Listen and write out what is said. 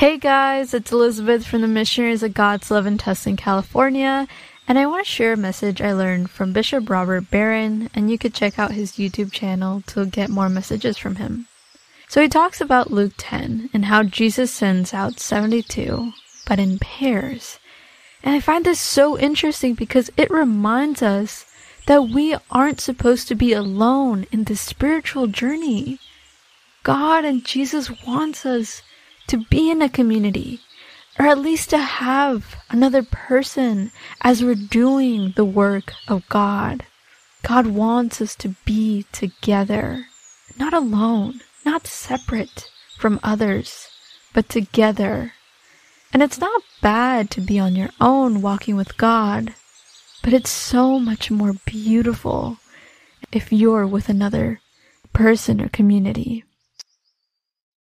Hey guys, it's Elizabeth from the Missionaries of God's Love in Tustin, California, and I want to share a message I learned from Bishop Robert Barron, and you could check out his YouTube channel to get more messages from him. So he talks about Luke 10 and how Jesus sends out 72, but in pairs. And I find this so interesting because it reminds us that we aren't supposed to be alone in this spiritual journey. God and Jesus wants us to be in a community, or at least to have another person as we're doing the work of God. God wants us to be together, not alone, not separate from others, but together. And it's not bad to be on your own walking with God, but it's so much more beautiful if you're with another person or community.